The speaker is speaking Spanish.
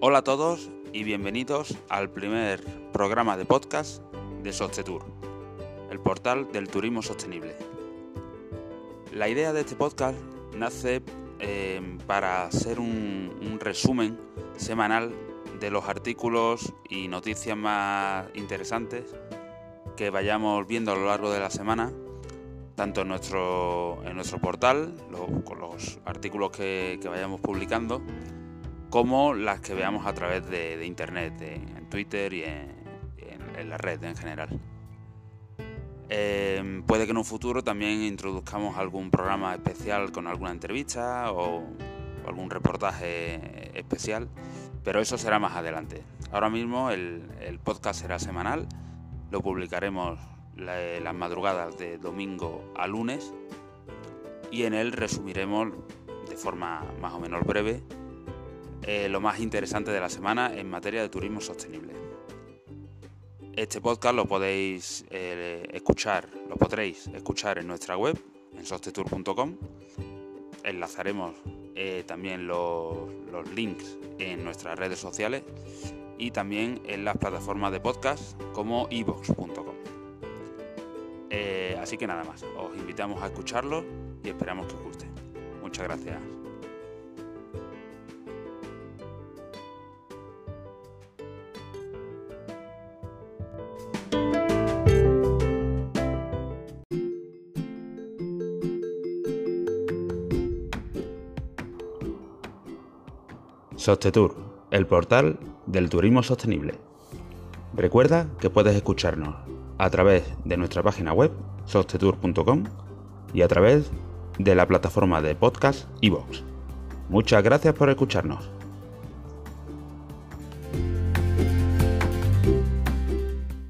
Hola a todos y bienvenidos al primer programa de podcast de Sostetour, el portal del turismo sostenible. La idea de este podcast nace eh, para hacer un, un resumen semanal de los artículos y noticias más interesantes que vayamos viendo a lo largo de la semana, tanto en nuestro, en nuestro portal, con los artículos que, vayamos publicando, como las que veamos a través de, internet, en Twitter y en, la red en general. Eh, puede que en un futuro también introduzcamos algún programa especial con alguna entrevista o algún reportaje especial, pero eso será más adelante. Ahora mismo el, podcast será semanal, lo publicaremos las madrugadas de domingo a lunes y en él resumiremos de forma más o menos breve eh, lo más interesante de la semana en materia de turismo sostenible. Este podcast lo podéis eh, escuchar, lo podréis escuchar en nuestra web, en sostetour.com. Enlazaremos eh, también los, links en nuestras redes sociales y también en las plataformas de podcast como evox.com. Eh, así que nada más, os invitamos a escucharlo y esperamos que os guste. Muchas gracias. Sostetour, el portal del turismo sostenible. Recuerda que puedes escucharnos a través de nuestra página web sostetour.com y a través de la plataforma de podcast iVoox. Muchas gracias por escucharnos.